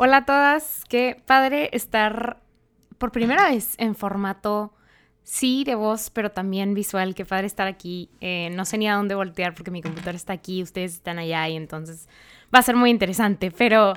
Hola a todas, qué padre estar por primera vez en formato, sí, de voz, pero también visual. Qué padre estar aquí. Eh, no sé ni a dónde voltear porque mi computador está aquí, ustedes están allá y entonces va a ser muy interesante. Pero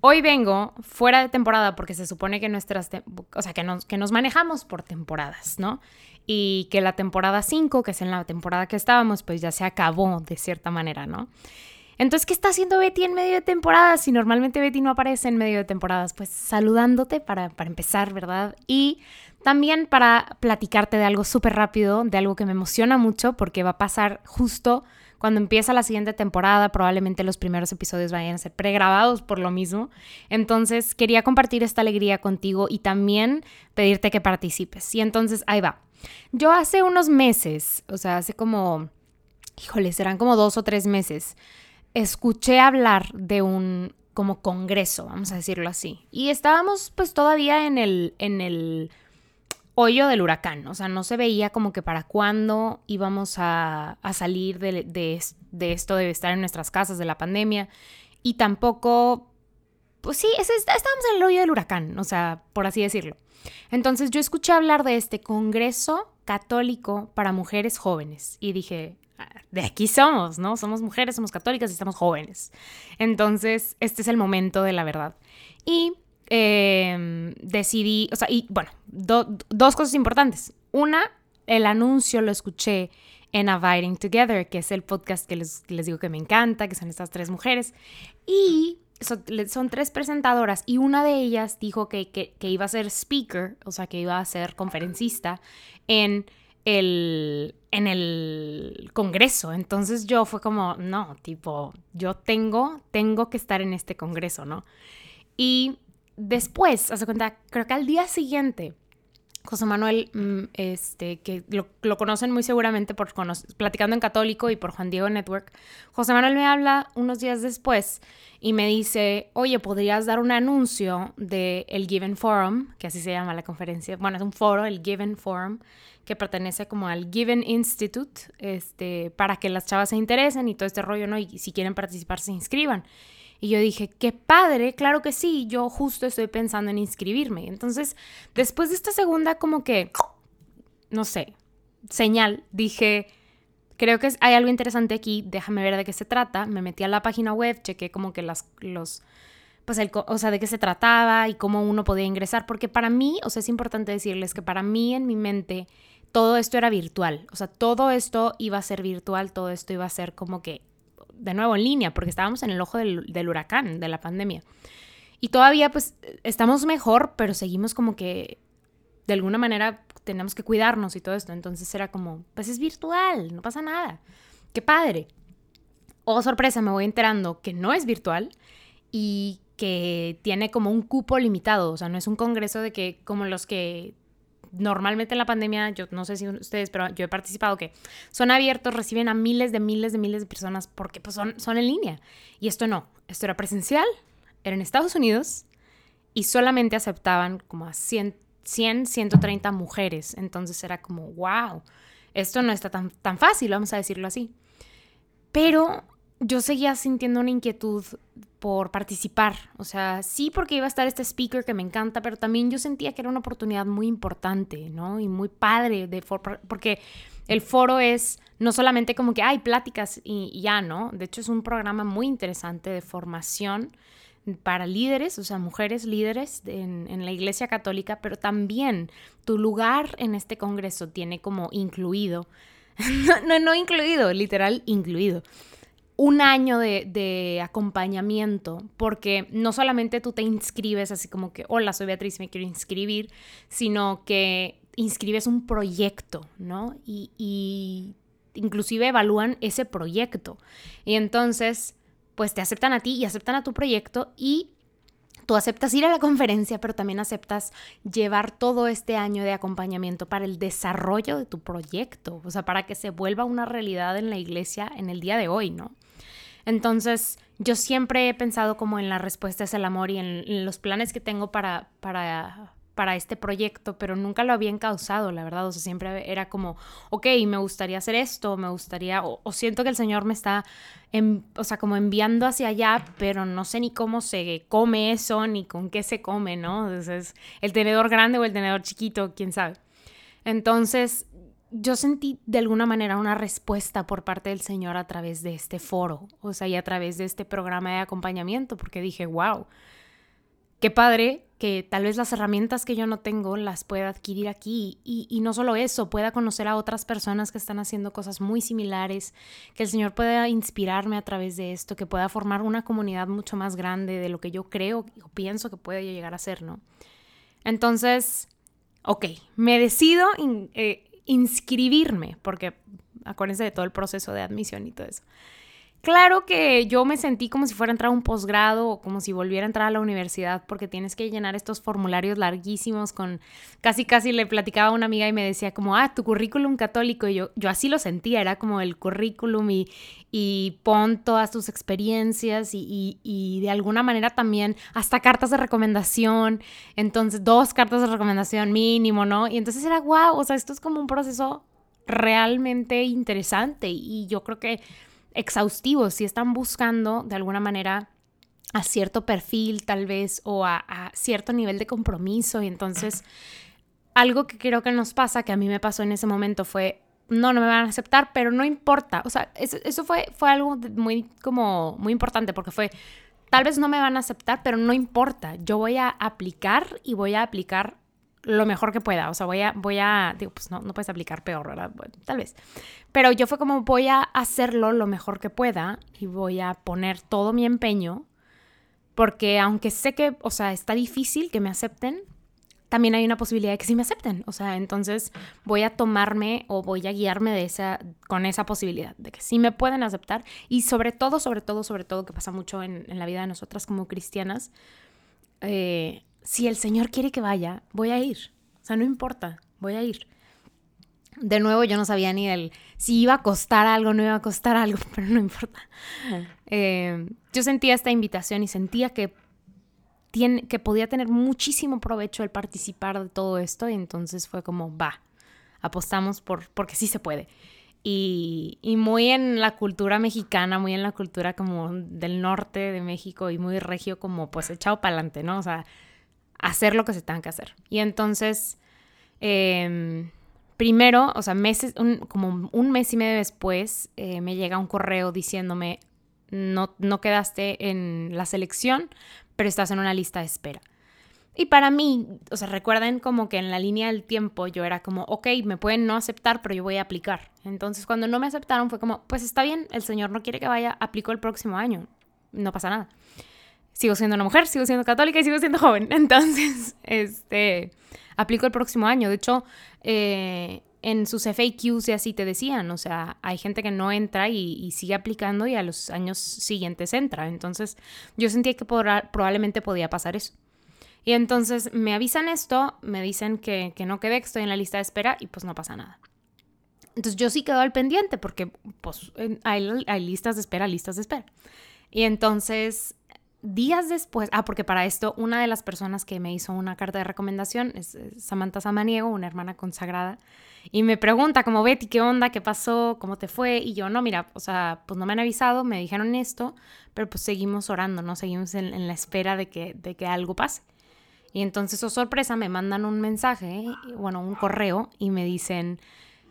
hoy vengo fuera de temporada porque se supone que nuestras, o sea, que nos, que nos manejamos por temporadas, ¿no? Y que la temporada 5, que es en la temporada que estábamos, pues ya se acabó de cierta manera, ¿no? Entonces, ¿qué está haciendo Betty en medio de temporadas? Si normalmente Betty no aparece en medio de temporadas, pues saludándote para, para empezar, ¿verdad? Y también para platicarte de algo súper rápido, de algo que me emociona mucho porque va a pasar justo cuando empieza la siguiente temporada, probablemente los primeros episodios vayan a ser pregrabados por lo mismo. Entonces, quería compartir esta alegría contigo y también pedirte que participes. Y entonces, ahí va. Yo hace unos meses, o sea, hace como, híjole, serán como dos o tres meses, escuché hablar de un como congreso, vamos a decirlo así. Y estábamos pues todavía en el, en el hoyo del huracán, o sea, no se veía como que para cuándo íbamos a, salir de, de, esto de estar en nuestras casas, de la pandemia, y tampoco, pues sí, estábamos en el hoyo del huracán, o sea, por así decirlo. Entonces yo escuché hablar de este Congreso Católico para Mujeres Jóvenes y dije, de aquí somos, ¿no? Somos mujeres, somos católicas y estamos jóvenes. Entonces, este es el momento de la verdad. Y em, decidí, o sea, y bueno, dos cosas importantes. Una, el anuncio lo escuché en Abiding Together, que es el podcast que les, digo que me encanta, que son estas tres mujeres. Y son, tres presentadoras y una de ellas dijo que, que, iba a ser speaker, o sea, que iba a ser conferencista en el, en el Congreso. Entonces yo fue como, no, tipo, yo tengo, tengo que estar en este Congreso, ¿no? Y después, hace cuenta, creo que al día siguiente, José Manuel, mm, este, que lo, conocen muy seguramente por platicando en Católico y por Juan Diego Network, José Manuel me habla unos días después y me dice, oye, ¿podrías dar un anuncio de el Given Forum, que así se llama la conferencia? Bueno, es un foro, el Given Forum, que pertenece como al Given Institute, este, para que las chavas se interesen y todo este rollo, ¿no? Y si quieren participar, se inscriban. Y yo dije, qué padre, claro que sí, yo justo estoy pensando en inscribirme. Entonces, después de esta segunda como que, no sé, señal, dije, creo que hay algo interesante aquí, déjame ver de qué se trata. Me metí a la página web, chequé como que las, los, pues o sea, de qué se trataba y cómo uno podía ingresar, porque para mí, o sea, es importante decirles que para mí en mi mente todo esto era virtual, o sea, todo esto iba a ser virtual, todo esto iba a ser como que de nuevo en línea, porque estábamos en el ojo del, huracán, de la pandemia. Y todavía pues estamos mejor, pero seguimos como que de alguna manera tenemos que cuidarnos y todo esto. Entonces era como, pues es virtual, no pasa nada. Qué padre. Oh, sorpresa, me voy enterando que no es virtual y que tiene como un cupo limitado. O sea, no es un congreso de que como los que normalmente en la pandemia, yo no sé si ustedes, pero yo he participado que son abiertos, reciben a miles de miles de miles de personas porque pues son, son en línea. Y esto no, esto era presencial, era en Estados Unidos y solamente aceptaban como a 100, 100 130 mujeres. Entonces era como, wow, esto no está tan, tan fácil, vamos a decirlo así. Pero yo seguía sintiendo una inquietud por participar. O sea, sí porque iba a estar este speaker que me encanta, pero también yo sentía que era una oportunidad muy importante, ¿no? Y muy padre, de porque el foro es no solamente como que hay pláticas y, ya, ¿no? De hecho es un programa muy interesante de formación para líderes, o sea, mujeres líderes en, en la Iglesia Católica, pero también tu lugar en este Congreso tiene como incluido, no, no incluido, literal incluido un año de, acompañamiento, porque no solamente tú te inscribes así como que, hola, soy Beatriz, me quiero inscribir, sino que inscribes un proyecto, ¿no? Y, y inclusive evalúan ese proyecto. Y entonces, pues te aceptan a ti y aceptan a tu proyecto y Tú aceptas ir a la conferencia, pero también aceptas llevar todo este año de acompañamiento para el desarrollo de tu proyecto, o sea, para que se vuelva una realidad en la iglesia en el día de hoy, ¿no? Entonces, yo siempre he pensado como en la respuesta es el amor y en, los planes que tengo para, para, para este proyecto, pero nunca lo había encauzado, la verdad. O sea, siempre era como, ok, me gustaría hacer esto, me gustaría, o, siento que el Señor me está, o sea, como enviando hacia allá, pero no sé ni cómo se come eso, ni con qué se come, ¿no? Entonces, el tenedor grande o el tenedor chiquito, quién sabe. Entonces, yo sentí de alguna manera una respuesta por parte del Señor a través de este foro, o sea, y a través de este programa de acompañamiento, porque dije, wow, qué padre que tal vez las herramientas que yo no tengo las pueda adquirir aquí y, no solo eso, pueda conocer a otras personas que están haciendo cosas muy similares, que el Señor pueda inspirarme a través de esto, que pueda formar una comunidad mucho más grande de lo que yo creo o pienso que puede llegar a ser, ¿no? Entonces, ok, me decido eh, inscribirme, porque acuérdense de todo el proceso de admisión y todo eso. Claro que yo me sentí como si fuera a entrar a un posgrado o como si volviera a entrar a la universidad porque tienes que llenar estos formularios larguísimos con casi casi le platicaba a una amiga y me decía como, ah, tu currículum católico y yo, yo así lo sentía, era como el currículum y, y pon todas tus experiencias y, y, de alguna manera también hasta cartas de recomendación, entonces dos cartas de recomendación mínimo, ¿no? Y entonces era, wow, o sea, esto es como un proceso realmente interesante y yo creo que exhaustivos, si están buscando de alguna manera a cierto perfil tal vez o a, cierto nivel de compromiso. Y entonces algo que creo que nos pasa, que a mí me pasó en ese momento fue, no, no me van a aceptar, pero no importa, o sea, eso, eso fue, fue algo muy como muy importante porque fue, tal vez no me van a aceptar, pero no importa, yo voy a aplicar y voy a aplicar lo mejor que pueda. O sea, voy a, voy a, digo, pues no, no puedes aplicar peor, ¿verdad? tal vez. Pero yo fue como voy a hacerlo lo mejor que pueda y voy a poner todo mi empeño, porque aunque sé que, o sea, está difícil que me acepten, también hay una posibilidad de que sí me acepten. O sea, entonces voy a tomarme o voy a guiarme de esa, con esa posibilidad de que sí me pueden aceptar. Y sobre todo, sobre todo, sobre todo, que pasa mucho en, en la vida de nosotras como cristianas, eh, si el Señor quiere que vaya, voy a ir. O sea, no importa, voy a ir. De nuevo, yo no sabía ni el si iba a costar algo, no iba a costar algo, pero no importa. Eh, yo sentía esta invitación y sentía que, tiene, que podía tener muchísimo provecho el participar de todo esto y entonces fue como, va, apostamos por, porque sí se puede. Y, y, muy en la cultura mexicana, muy en la cultura como del norte de México y muy regio como pues echado para adelante, ¿no? O sea, hacer lo que se tenga que hacer. Y entonces, em, primero, o sea, meses, como un mes y medio después, eh, me llega un correo diciéndome, no, no quedaste en la selección, pero estás en una lista de espera. Y para mí, o sea, recuerden como que en la línea del tiempo yo era como, ok, me pueden no aceptar, pero yo voy a aplicar. Entonces, cuando no me aceptaron fue como, pues está bien, el señor no quiere que vaya, aplico el próximo año, no pasa nada sigo siendo una mujer, sigo siendo católica y sigo siendo joven. Entonces, este, aplico el próximo año. De hecho, eh, en sus FAQs y así te decían, o sea, hay gente que no entra y, sigue aplicando y a los años siguientes entra. Entonces, yo sentía que probablemente podía pasar eso. Y entonces me avisan esto, me dicen que, no quedé, que estoy en la lista de espera y pues no pasa nada. Entonces yo sí quedo al pendiente porque pues hay, hay listas de espera, listas de espera. Y entonces días después, ah, porque para esto una de las personas que me hizo una carta de recomendación es Samantha Samaniego, una hermana consagrada, y me pregunta como Betty, ¿qué onda? ¿Qué pasó? ¿Cómo te fue? Y yo, no, mira, o sea, pues no me han avisado, me dijeron esto, pero pues seguimos orando, ¿no? Seguimos en, la espera de que, de que algo pase. Y entonces, oh sorpresa, me mandan un mensaje, bueno, un correo, y me dicen,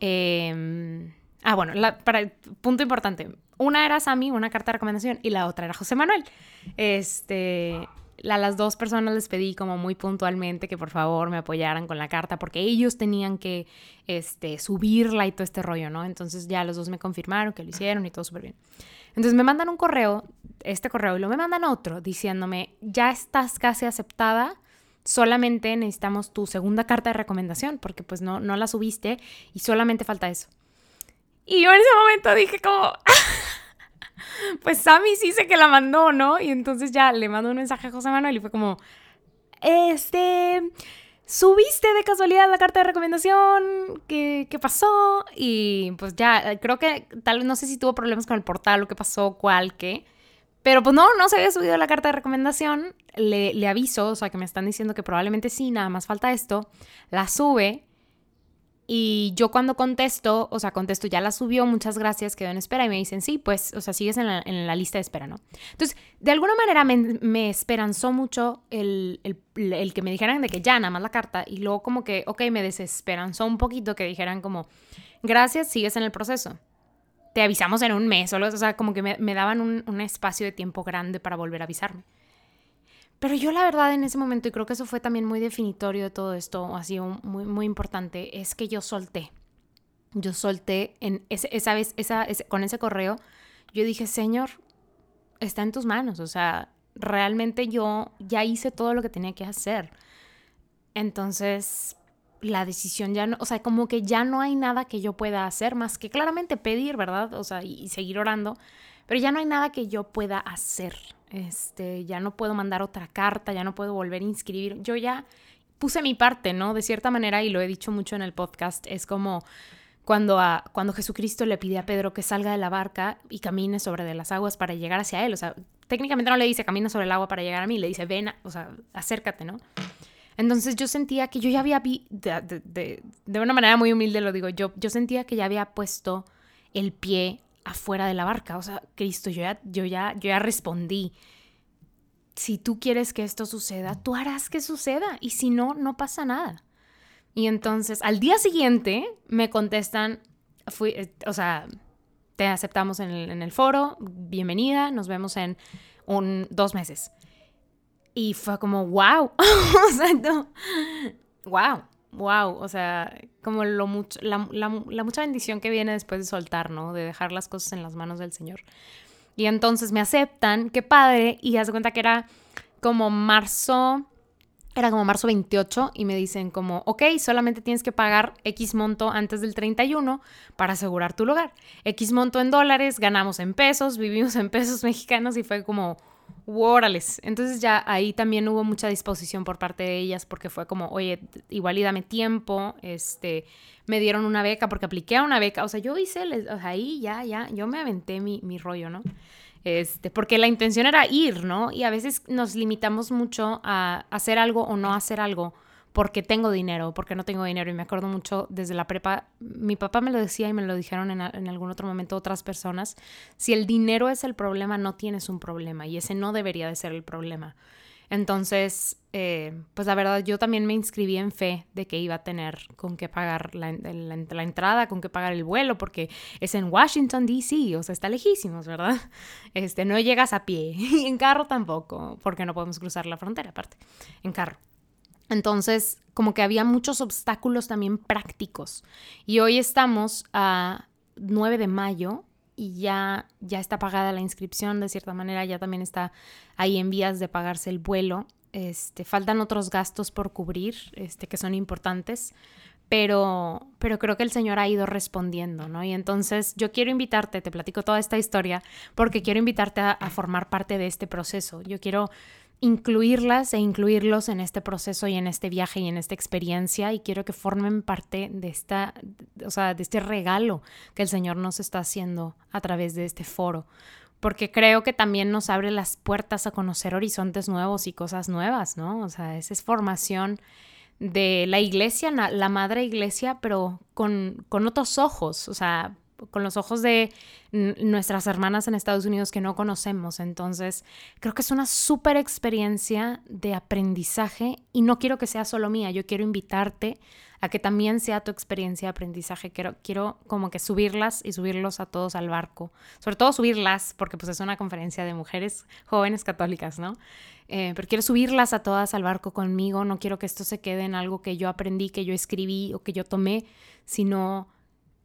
eh, Ah, bueno, para, punto importante. Una era Sammy, una carta de recomendación, y la otra era José Manuel. Este, a las dos personas les pedí como muy puntualmente que por favor me apoyaran con la carta porque ellos tenían que este, subirla y todo este rollo, ¿no? Entonces ya los dos me confirmaron que lo hicieron y todo súper bien. Entonces me mandan un correo, este correo, y luego me mandan otro diciéndome, ya estás casi aceptada, solamente necesitamos tu segunda carta de recomendación porque pues no, no la subiste y solamente falta eso. Y yo en ese momento dije como, pues Sammy sí sé que la mandó, ¿no? Y entonces ya le mando un mensaje a José Manuel y fue como, este, ¿subiste de casualidad la carta de recomendación? ¿Qué, ¿Qué, pasó? Y pues ya, creo que tal vez no sé si tuvo problemas con el portal o qué pasó, cuál, qué. Pero pues no, no se había subido la carta de recomendación. Le, le aviso, o sea, que me están diciendo que probablemente sí, nada más falta esto. La sube y yo cuando contesto, o sea, contesto, ya la subió, muchas gracias, quedó en espera. Y me dicen, sí, pues, o sea, sigues en la, lista de espera, ¿no? Entonces, de alguna manera me, esperanzó mucho el, que me dijeran de que ya, nada más la carta. Y luego como que, ok, me desesperanzó un poquito que dijeran como, gracias, sigues en el proceso. Te avisamos en un mes, o sea, como que me, daban un, un espacio de tiempo grande para volver a avisarme. Pero yo la verdad en ese momento, y creo que eso fue también muy definitorio de todo esto, ha sido muy, muy importante, es que yo solté. Yo solté en esa vez, esa, con ese correo, yo dije, Señor, está en tus manos. O sea, realmente yo ya hice todo lo que tenía que hacer. Entonces, la decisión ya no, o sea, como que ya no hay nada que yo pueda hacer más que claramente pedir, ¿verdad? O sea, y seguir orando, pero ya no hay nada que yo pueda hacer este, ya no puedo mandar otra carta, ya no puedo volver a inscribir. Yo ya puse mi parte, ¿no? De cierta manera, y lo he dicho mucho en el podcast, es como cuando, a, cuando Jesucristo le pide a Pedro que salga de la barca y camine sobre de las aguas para llegar hacia él. O sea, técnicamente no le dice camina sobre el agua para llegar a mí, le dice ven, o sea, acércate, ¿no? Entonces yo sentía que yo ya había, de, de, de, una manera muy humilde lo digo, yo sentía que ya había puesto el pie afuera de la barca. O sea, Cristo, yo ya, yo ya, yo ya respondí. Si tú quieres que esto suceda, tú harás que suceda. Y si no, no pasa nada. Y entonces, al día siguiente, me contestan, fui, eh, o sea, te aceptamos en el, foro, bienvenida, nos vemos en un, dos meses. Y fue como, wow, o sea, wow wow, o sea, como lo la, mucha bendición que viene después de soltar, ¿no? De dejar las cosas en las manos del Señor. Y entonces me aceptan, qué padre, y haz cuenta que era como marzo, era como marzo 28 y me dicen como, ok, solamente tienes que pagar X monto antes del 31 para asegurar tu lugar. X monto en dólares, ganamos en pesos, vivimos en pesos mexicanos y fue como, órales. Entonces ya ahí también hubo mucha disposición por parte de ellas porque fue como, oye, igual y dame tiempo, este, me dieron una beca porque apliqué a una beca, o sea, yo hice, ahí ya, ya, yo me aventé mi, mi rollo, ¿no? Este, porque la intención era ir, ¿no? Y a veces nos limitamos mucho a hacer algo o no hacer algo porque tengo dinero, porque no tengo dinero. Y me acuerdo mucho desde la prepa, mi papá me lo decía y me lo dijeron en, algún otro momento otras personas, si el dinero es el problema, no tienes un problema y ese no debería de ser el problema. Entonces, eh, pues la verdad, yo también me inscribí en fe de que iba a tener con qué pagar la, entrada, con qué pagar el vuelo, porque es en Washington, D.C., o sea, está lejísimos, ¿verdad? Este, no llegas a pie y en carro tampoco, porque no podemos cruzar la frontera aparte, en carro. Entonces, como que había muchos obstáculos también prácticos. Y hoy estamos a 9 de mayo y ya, ya está pagada la inscripción, de cierta manera, ya también está ahí en vías de pagarse el vuelo. Este, faltan otros gastos por cubrir, este, que son importantes, pero, pero creo que el Señor ha ido respondiendo, ¿no? Y entonces yo quiero invitarte, te platico toda esta historia, porque quiero invitarte a, a formar parte de este proceso. Yo quiero incluirlas e incluirlos en este proceso y en este viaje y en esta experiencia y quiero que formen parte de esta, o sea, de este regalo que el Señor nos está haciendo a través de este foro, porque creo que también nos abre las puertas a conocer horizontes nuevos y cosas nuevas, ¿no? O sea, esa es formación de la iglesia, la madre iglesia, pero con, con otros ojos, o sea, con los ojos de nuestras hermanas en Estados Unidos que no conocemos. Entonces, creo que es una súper experiencia de aprendizaje y no quiero que sea solo mía, yo quiero invitarte a que también sea tu experiencia de aprendizaje. Quiero, quiero como que subirlas y subirlos a todos al barco. Sobre todo subirlas, porque pues es una conferencia de mujeres jóvenes católicas, ¿no? Eh, pero quiero subirlas a todas al barco conmigo. No quiero que esto se quede en algo que yo aprendí, que yo escribí o que yo tomé, sino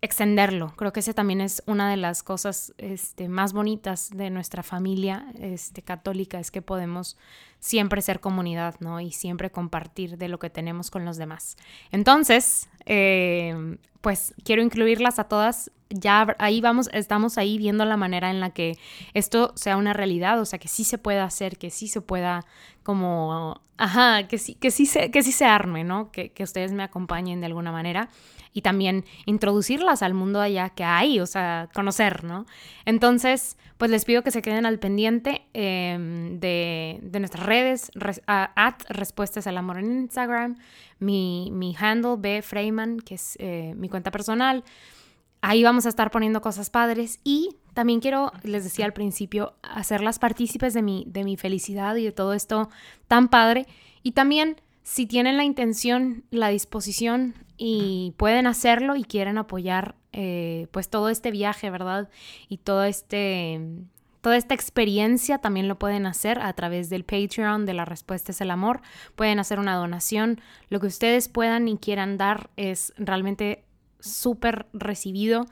extenderlo. Creo que esa también es una de las cosas este, más bonitas de nuestra familia este, católica, es que podemos siempre ser comunidad, ¿no? Y siempre compartir de lo que tenemos con los demás. Entonces, eh, pues quiero incluirlas a todas. Ya ahí vamos, estamos ahí viendo la manera en la que esto sea una realidad, o sea, que sí se pueda hacer, que sí se pueda como, ajá, que sí, que sí se, que sí se arme, ¿no? Que, que ustedes me acompañen de alguna manera y también introducirlas al mundo allá que hay, o sea, conocer, ¿no? Entonces, pues les pido que se queden al pendiente em, de, de, nuestras redes, at Respuestas al Amor en Instagram, mi, mi handle B. Freyman, que es eh, mi cuenta personal. Ahí vamos a estar poniendo cosas padres y también quiero, les decía al principio, hacerlas partícipes de mi, de mi felicidad y de todo esto tan padre. Y también, si tienen la intención, la disposición y pueden hacerlo y quieren apoyar eh, pues todo este viaje, ¿verdad? Y todo este, toda esta experiencia también lo pueden hacer a través del Patreon de La Respuesta es el Amor. Pueden hacer una donación. Lo que ustedes puedan y quieran dar es realmente súper recibido,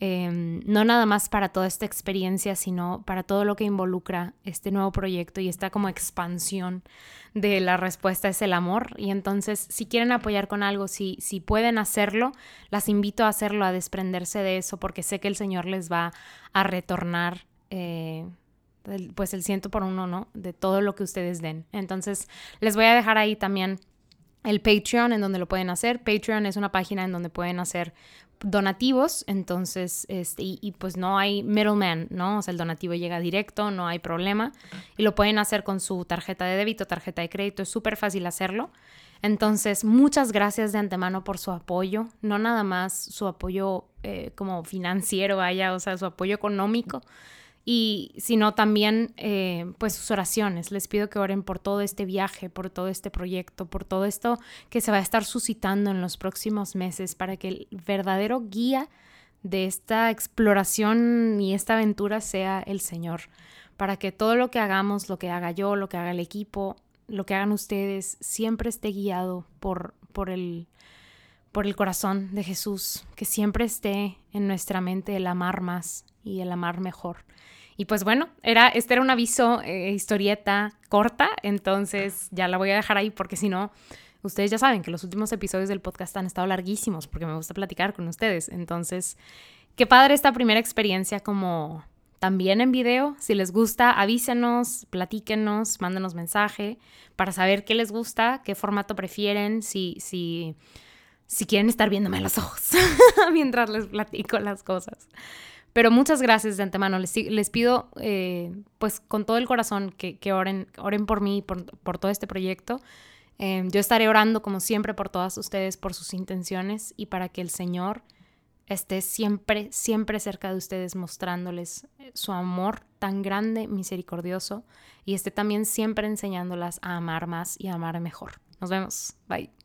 em, no nada más para toda esta experiencia, sino para todo lo que involucra este nuevo proyecto y esta como expansión de la respuesta es el amor. Y entonces, si quieren apoyar con algo, si, si pueden hacerlo, las invito a hacerlo, a desprenderse de eso, porque sé que el Señor les va a retornar. Eh, pues el ciento por uno, ¿no? De todo lo que ustedes den. Entonces, les voy a dejar ahí también el Patreon en donde lo pueden hacer. Patreon es una página en donde pueden hacer donativos, entonces, este, y, pues no hay middleman, ¿no? O sea, el donativo llega directo, no hay problema, y lo pueden hacer con su tarjeta de débito, tarjeta de crédito, es súper fácil hacerlo. Entonces, muchas gracias de antemano por su apoyo, no nada más su apoyo eh, como financiero, vaya, o sea, su apoyo económico, y sino también eh, pues sus oraciones. Les pido que oren por todo este viaje, por todo este proyecto, por todo esto que se va a estar suscitando en los próximos meses para que el verdadero guía de esta exploración y esta aventura sea el Señor, para que todo lo que hagamos, lo que haga yo, lo que haga el equipo, lo que hagan ustedes, siempre esté guiado por, por el por el corazón de Jesús, que siempre esté en nuestra mente el amar más y el amar mejor. Y pues bueno, era, este era un aviso, eh, historieta corta, entonces ya la voy a dejar ahí porque si no, ustedes ya saben que los últimos episodios del podcast han estado larguísimos porque me gusta platicar con ustedes. Entonces, qué padre esta primera experiencia como también en video. Si les gusta, avísenos, platíquenos, mándenos mensaje para saber qué les gusta, qué formato prefieren, si, si, si quieren estar viéndome a los ojos mientras les platico las cosas. Pero muchas gracias de antemano. Les, les pido, eh, pues con todo el corazón, que, oren, por mí, por, por todo este proyecto. Eh, yo estaré orando, como siempre, por todas ustedes, por sus intenciones y para que el Señor esté siempre, siempre cerca de ustedes, mostrándoles eh, su amor tan grande, misericordioso, y esté también siempre enseñándolas a amar más y a amar mejor. Nos vemos. Bye.